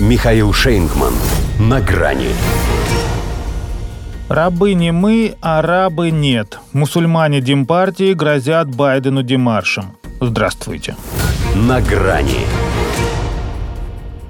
Михаил Шейнгман. На грани. Рабы не мы, а рабы нет. Мусульмане Демпартии грозят Байдену демаршем. Здравствуйте. На грани.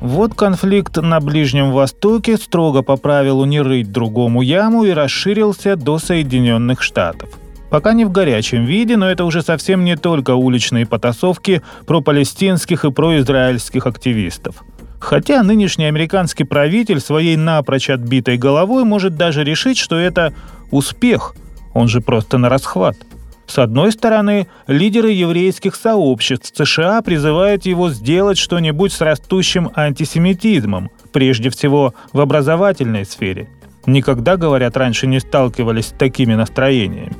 Вот конфликт на Ближнем Востоке строго по правилу не рыть другому яму и расширился до Соединенных Штатов. Пока не в горячем виде, но это уже совсем не только уличные потасовки про палестинских и произраильских активистов. Хотя нынешний американский правитель своей напрочь отбитой головой может даже решить, что это успех, он же просто на расхват – с одной стороны, лидеры еврейских сообществ США призывают его сделать что-нибудь с растущим антисемитизмом, прежде всего в образовательной сфере. Никогда, говорят, раньше не сталкивались с такими настроениями.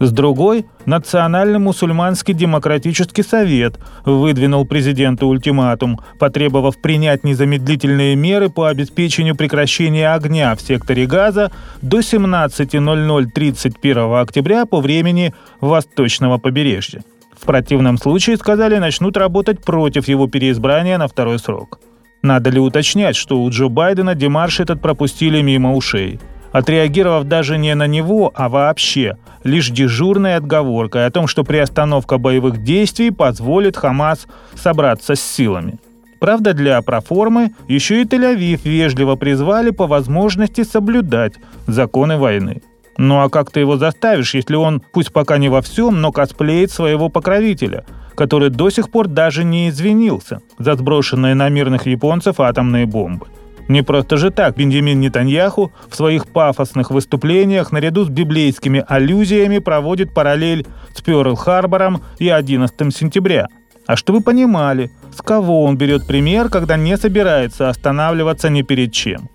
С другой, Национальный мусульманский демократический совет выдвинул президенту ультиматум, потребовав принять незамедлительные меры по обеспечению прекращения огня в секторе Газа до 17.00 31 октября по времени восточного побережья. В противном случае, сказали, начнут работать против его переизбрания на второй срок. Надо ли уточнять, что у Джо Байдена демарш этот пропустили мимо ушей – отреагировав даже не на него, а вообще, лишь дежурной отговоркой о том, что приостановка боевых действий позволит Хамас собраться с силами. Правда, для проформы еще и Тель-Авив вежливо призвали по возможности соблюдать законы войны. Ну а как ты его заставишь, если он, пусть пока не во всем, но косплеит своего покровителя, который до сих пор даже не извинился за сброшенные на мирных японцев атомные бомбы? Не просто же так Бенджамин Нетаньяху в своих пафосных выступлениях наряду с библейскими аллюзиями проводит параллель с Пёрл-Харбором и 11 сентября. А что вы понимали, с кого он берет пример, когда не собирается останавливаться ни перед чем.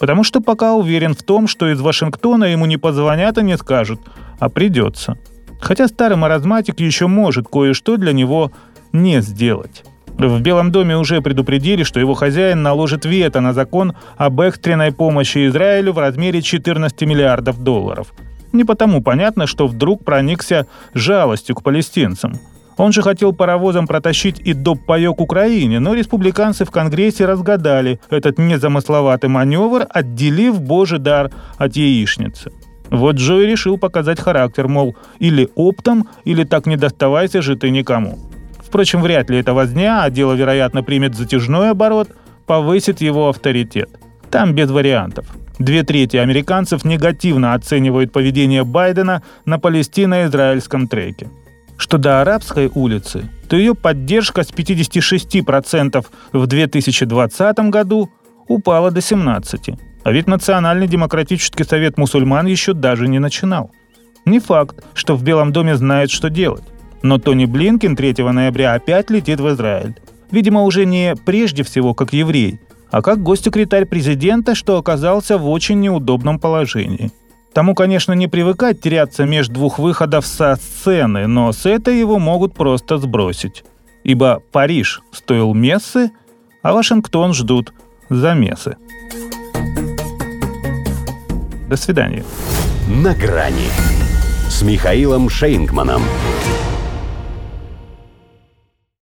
Потому что пока уверен в том, что из Вашингтона ему не позвонят и не скажут, а придется. Хотя старый маразматик еще может кое-что для него не сделать. В Белом доме уже предупредили, что его хозяин наложит вето на закон об экстренной помощи Израилю в размере 14 миллиардов долларов. Не потому понятно, что вдруг проникся жалостью к палестинцам. Он же хотел паровозом протащить и доп-паёк Украине, но республиканцы в Конгрессе разгадали этот незамысловатый маневр, отделив божий дар от яичницы. Вот Джо и решил показать характер, мол, или оптом, или так не доставайся же ты никому. Впрочем, вряд ли это возня, а дело, вероятно, примет затяжной оборот, повысит его авторитет. Там без вариантов. Две трети американцев негативно оценивают поведение Байдена на палестино-израильском треке. Что до арабской улицы, то ее поддержка с 56% в 2020 году упала до 17%. А ведь Национальный демократический совет мусульман еще даже не начинал. Не факт, что в Белом доме знает, что делать. Но Тони Блинкин 3 ноября опять летит в Израиль. Видимо, уже не прежде всего как еврей, а как гость-секретарь президента, что оказался в очень неудобном положении. Тому, конечно, не привыкать теряться между двух выходов со сцены, но с этой его могут просто сбросить. Ибо Париж стоил мессы, а Вашингтон ждут замесы. До свидания. На грани с Михаилом Шейнгманом.